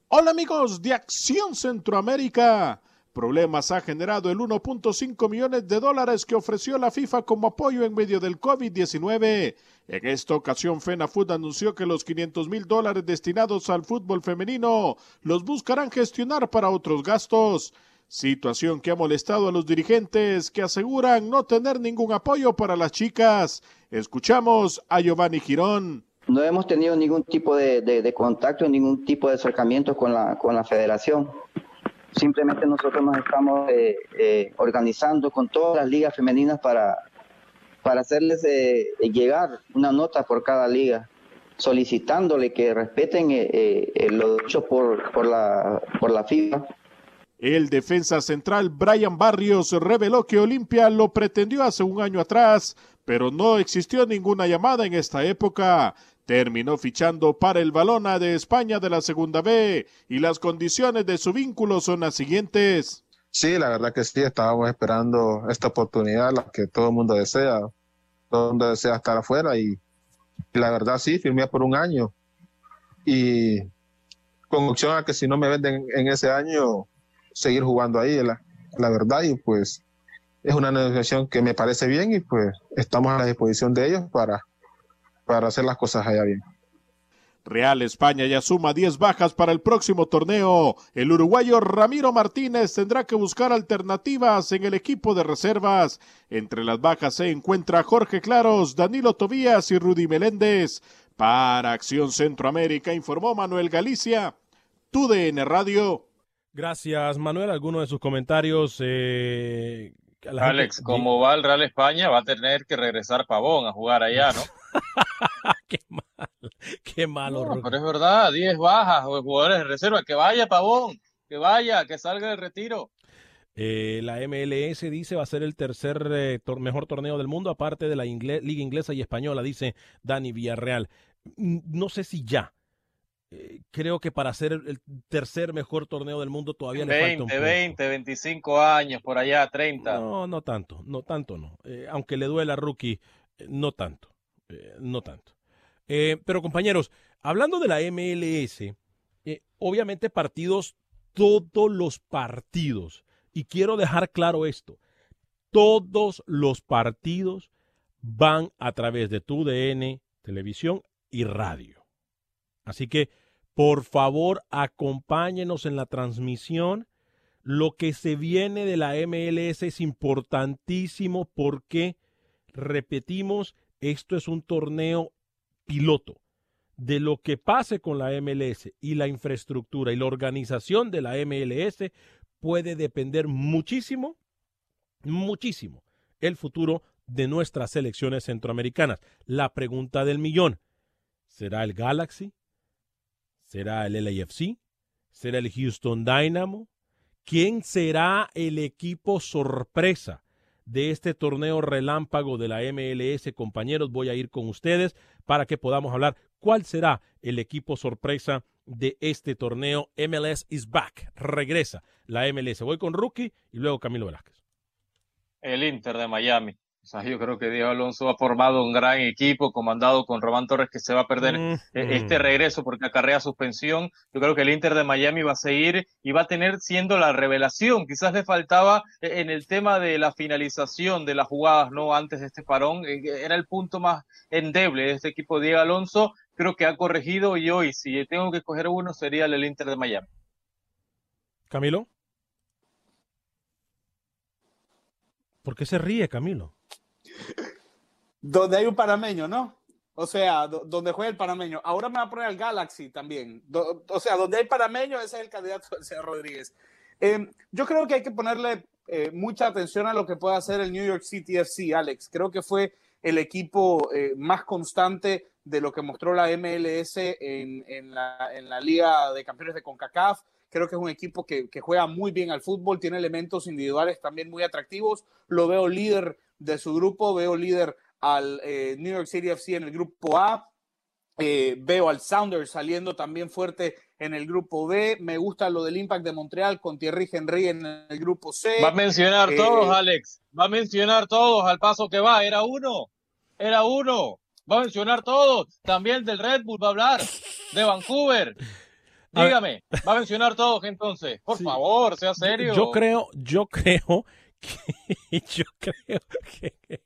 Hola amigos de Acción Centroamérica. Problemas ha generado el 1.5 millones de dólares que ofreció la FIFA como apoyo en medio del COVID-19. En esta ocasión, FENAFUT anunció que los 500 mil dólares destinados al fútbol femenino los buscarán gestionar para otros gastos. Situación que ha molestado a los dirigentes que aseguran no tener ningún apoyo para las chicas. Escuchamos a Giovanni Girón. No hemos tenido ningún tipo de, contacto, ningún tipo de acercamiento con la federación. Simplemente nosotros nos estamos eh, eh, organizando con todas las ligas femeninas para, para hacerles eh, llegar una nota por cada liga, solicitándole que respeten lo dicho por, por, la, por la FIFA. El defensa central Brian Barrios reveló que Olimpia lo pretendió hace un año atrás, pero no existió ninguna llamada en esta época. Terminó fichando para el Balona de España de la Segunda B y las condiciones de su vínculo son las siguientes. Sí, la verdad que sí, estábamos esperando esta oportunidad, la que todo el mundo desea. Todo el mundo desea estar afuera y, la verdad sí, firmé por un año. Y con opción a que si no me venden en ese año, seguir jugando ahí, la verdad. Y pues es una negociación que me parece bien y pues estamos a la disposición de ellos para, para hacer las cosas allá bien. Real España ya suma 10 bajas para el próximo torneo. El uruguayo Ramiro Martínez tendrá que buscar alternativas en el equipo de reservas. Entre las bajas se encuentra Jorge Claros, Danilo Tobías y Rudy Meléndez. Para Acción Centroamérica informó Manuel Galicia, TUDN Radio. Gracias, Manuel. ¿Alguno de sus comentarios? eh, Alex, gente- como va el Real España, va a tener que regresar Pavón a jugar allá, ¿no? Qué malo, No, Rookie. pero es verdad, 10 bajas, o jugadores de reserva, que vaya Pavón, que vaya, que salga del retiro. Eh, la MLS dice va a ser el tercer eh, tor- mejor torneo del mundo, aparte de la ingle- Liga Inglesa y Española, dice Dani Villarreal. No sé si ya. Eh, creo que para ser el tercer mejor torneo del mundo todavía le falta un 20, poco. 20, 25 años, por allá, 30. No, no tanto, no tanto no. Eh, aunque le duela a Rookie, eh, no tanto, eh, no tanto. Eh, pero compañeros, hablando de la MLS, eh, obviamente partidos, todos los partidos, y quiero dejar claro esto, todos los partidos van a través de tu DN, televisión y radio. Así que, por favor, acompáñenos en la transmisión. Lo que se viene de la MLS es importantísimo porque, repetimos, esto es un torneo piloto. De lo que pase con la MLS y la infraestructura y la organización de la MLS puede depender muchísimo muchísimo el futuro de nuestras selecciones centroamericanas. La pregunta del millón, ¿será el Galaxy? ¿Será el LAFC? ¿Será el Houston Dynamo? ¿Quién será el equipo sorpresa de este torneo relámpago de la MLS? Compañeros, voy a ir con ustedes para que podamos hablar cuál será el equipo sorpresa de este torneo. MLS is back. Regresa la MLS. Voy con Rookie y luego Camilo Velázquez. El Inter de Miami. O sea, yo creo que Diego Alonso ha formado un gran equipo comandado con Román Torres que se va a perder Mm, eh, este regreso porque acarrea suspensión. Yo creo que el Inter de Miami va a seguir y va a tener siendo la revelación. Quizás le faltaba eh, en el tema de la finalización de las jugadas, ¿no? Antes de este parón, eh, era el punto más endeble de este equipo Diego Alonso. Creo que ha corregido y hoy, si tengo que escoger uno, sería el Inter de Miami. Camilo. ¿Por qué se ríe, Camilo? Donde hay un panameño, ¿no? O sea, do- donde juega el panameño. Ahora me va a poner al Galaxy también. O sea, donde hay panameño, ese es el candidato del señor Rodríguez. Eh, yo creo que hay que ponerle eh, mucha atención a lo que puede hacer el New York City FC, Alex. Creo que fue el equipo eh, más constante de lo que mostró la MLS en, en la Liga de Campeones de CONCACAF. Creo que es un equipo que, que juega muy bien al fútbol, tiene elementos individuales también muy atractivos. Lo veo líder de su grupo, veo líder al eh, New York City FC en el grupo A. Eh, veo al Sounders saliendo también fuerte en el grupo B. Me gusta lo del Impact de Montreal con Thierry Henry en el grupo C. Va a mencionar Eh, todos, Alex. Va a mencionar todos al paso que va. Era uno. Era uno. Va a mencionar todos. También del Red Bull va a hablar. De Vancouver. Dígame. Va a mencionar todos entonces. Por favor, sea serio. Yo creo, yo creo yo creo que,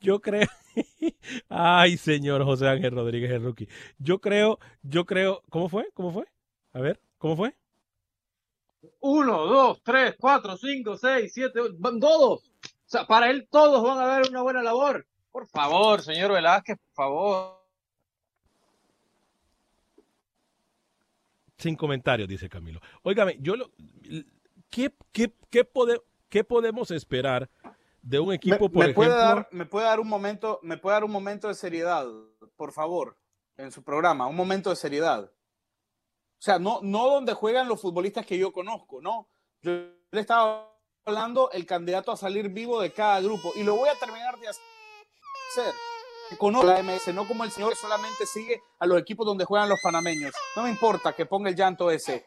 yo creo, ay señor José Ángel Rodríguez el rookie, yo creo, yo creo, ¿cómo fue? ¿Cómo fue? A ver, ¿cómo fue? Uno, dos, tres, cuatro, cinco, seis, siete, ocho. Van todos. O sea, para él todos van a dar una buena labor. Por favor, señor Velázquez, por favor. Sin comentarios, dice Camilo. Óigame, yo lo, ¿qué, qué, qué, pode- qué podemos esperar de un equipo, me, por me puede ejemplo? dar, me puede dar un momento, me puede dar un momento de seriedad, por favor, en su programa, un momento de seriedad. O sea, no, no donde juegan los futbolistas que yo conozco, no. Yo le estaba hablando el candidato a salir vivo de cada grupo y lo voy a terminar de hacer. Conozco la MS, no como el señor que solamente sigue a los equipos donde juegan los panameños. No me importa que ponga el llanto ese.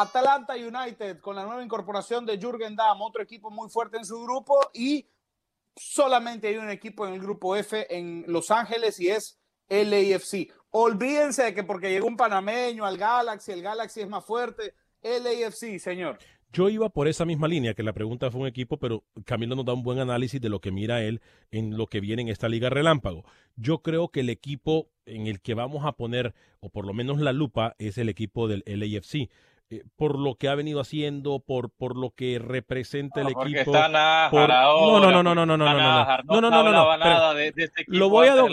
Atalanta United con la nueva incorporación de Jürgen Damm, otro equipo muy fuerte en su grupo y solamente hay un equipo en el grupo F en Los Ángeles y es LAFC. Olvídense de que porque llegó un panameño al Galaxy, el Galaxy es más fuerte. LAFC, señor. Yo iba por esa misma línea, que la pregunta fue un equipo, pero Camilo nos da un buen análisis de lo que mira él en lo que viene en esta liga relámpago. Yo creo que el equipo en el que vamos a poner, o por lo menos la lupa, es el equipo del LAFC. Eh, por lo que ha venido haciendo, por, por lo que representa el No, porque equipo. está Nájar por- no, no, no, no, no, no, no, no, no, no, no, no no, nada de- de este Lo voy a, do-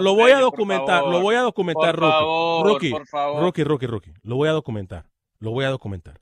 lo, voy a por documentar, lo voy a documentar, Por por favor. Rookie, Rookie, Rookie. Lo voy a documentar, lo voy a documentar.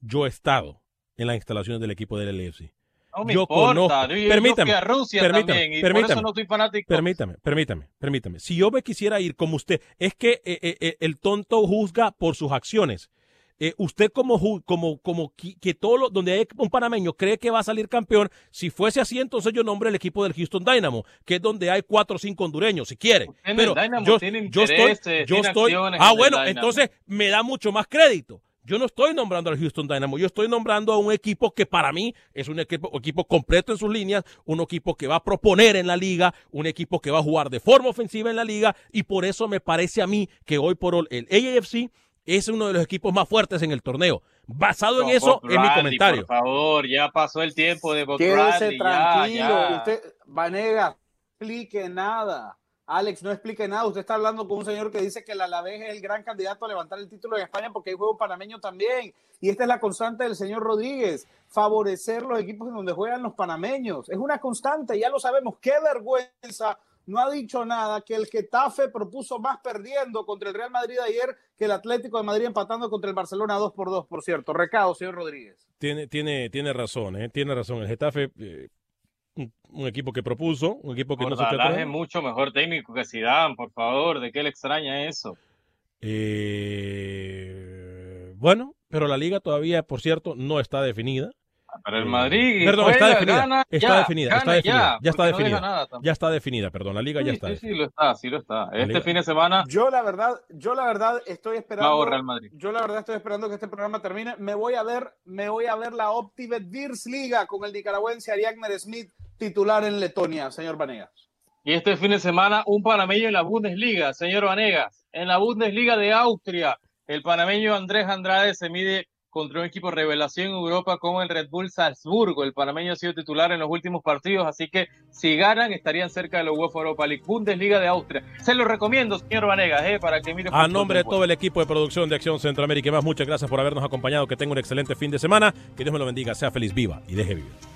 Yo he estado en las instalaciones del equipo del LFC. No me yo importa, conozco. yo- yo permítame, a Rusia permítame, también, y por permítame, eso no soy fanático. Permítame, permítame, permítame. Si yo me quisiera ir como usted, es que eh, eh, eh, el tonto juzga por sus acciones. Eh, usted como como como que todo lo, donde hay un panameño cree que va a salir campeón, si fuese así entonces yo nombre el equipo del Houston Dynamo, que es donde hay cuatro o cinco hondureños, si quiere. En Pero yo, yo estoy, yo estoy. Ah, bueno, entonces me da mucho más crédito. Yo no estoy nombrando al Houston Dynamo, yo estoy nombrando a un equipo que para mí es un equipo, equipo completo en sus líneas, un equipo que va a proponer en la liga, un equipo que va a jugar de forma ofensiva en la liga y por eso me parece a mí que hoy por hoy el AFC es uno de los equipos más fuertes en el torneo. Basado en eso Bob es mi comentario. Por favor, ya pasó el tiempo de Bob Quédese Bradley, ya, tranquilo. ya. Usted, Vanega, no explique nada. Alex, no explique nada. Usted está hablando con un señor que dice que el Alavés es el gran candidato a levantar el título en España porque hay juego panameño también. Y esta es la constante del señor Rodríguez, favorecer los equipos en donde juegan los panameños. Es una constante, ya lo sabemos. Qué vergüenza no ha dicho nada, que el Getafe propuso más perdiendo contra el Real Madrid ayer que el Atlético de Madrid empatando contra el Barcelona 2 por 2, por cierto. Recado, señor Rodríguez. Tiene, tiene, tiene razón, ¿eh? tiene razón. El Getafe, eh, un, un equipo que propuso, un equipo que no se atrás. es mucho mejor técnico que Zidane, por favor. ¿De qué le extraña eso? Eh, bueno, pero la liga todavía, por cierto, no está definida. Pero el Madrid Perdón, juega, está definida. gana, está ya, definida, gana está definida. ya, Ya, está porque no definida. nada ya está definida, perdón. La liga ya Sí, está. sí, sí, lo está, sí lo está. Este liga- fin de semana Yo la verdad, yo la verdad estoy esperando. Real Madrid. Yo la verdad estoy esperando que este programa termine. Me voy a ver, me voy a ver la Optibet Beers Liga con el nicaragüense Ariagner Smith titular en Letonia, señor Vanegas. Y este fin de semana, un panameño en la Bundesliga, señor Vanegas. En la Bundesliga de Austria, el panameño Andrés Andrade se mide contra un equipo revelación en Europa como el Red Bull Salzburgo. El panameño ha sido titular en los últimos partidos, así que si ganan estarían cerca de la UEFA Europa League. Bundesliga de Austria. Se lo recomiendo, señor Vanegas, eh, para que mire. A nombre de todo el equipo de producción de Acción Centroamérica y más, muchas gracias por habernos acompañado. Que tenga un excelente fin de semana. Que Dios me lo bendiga. Sea feliz, viva y deje vivir.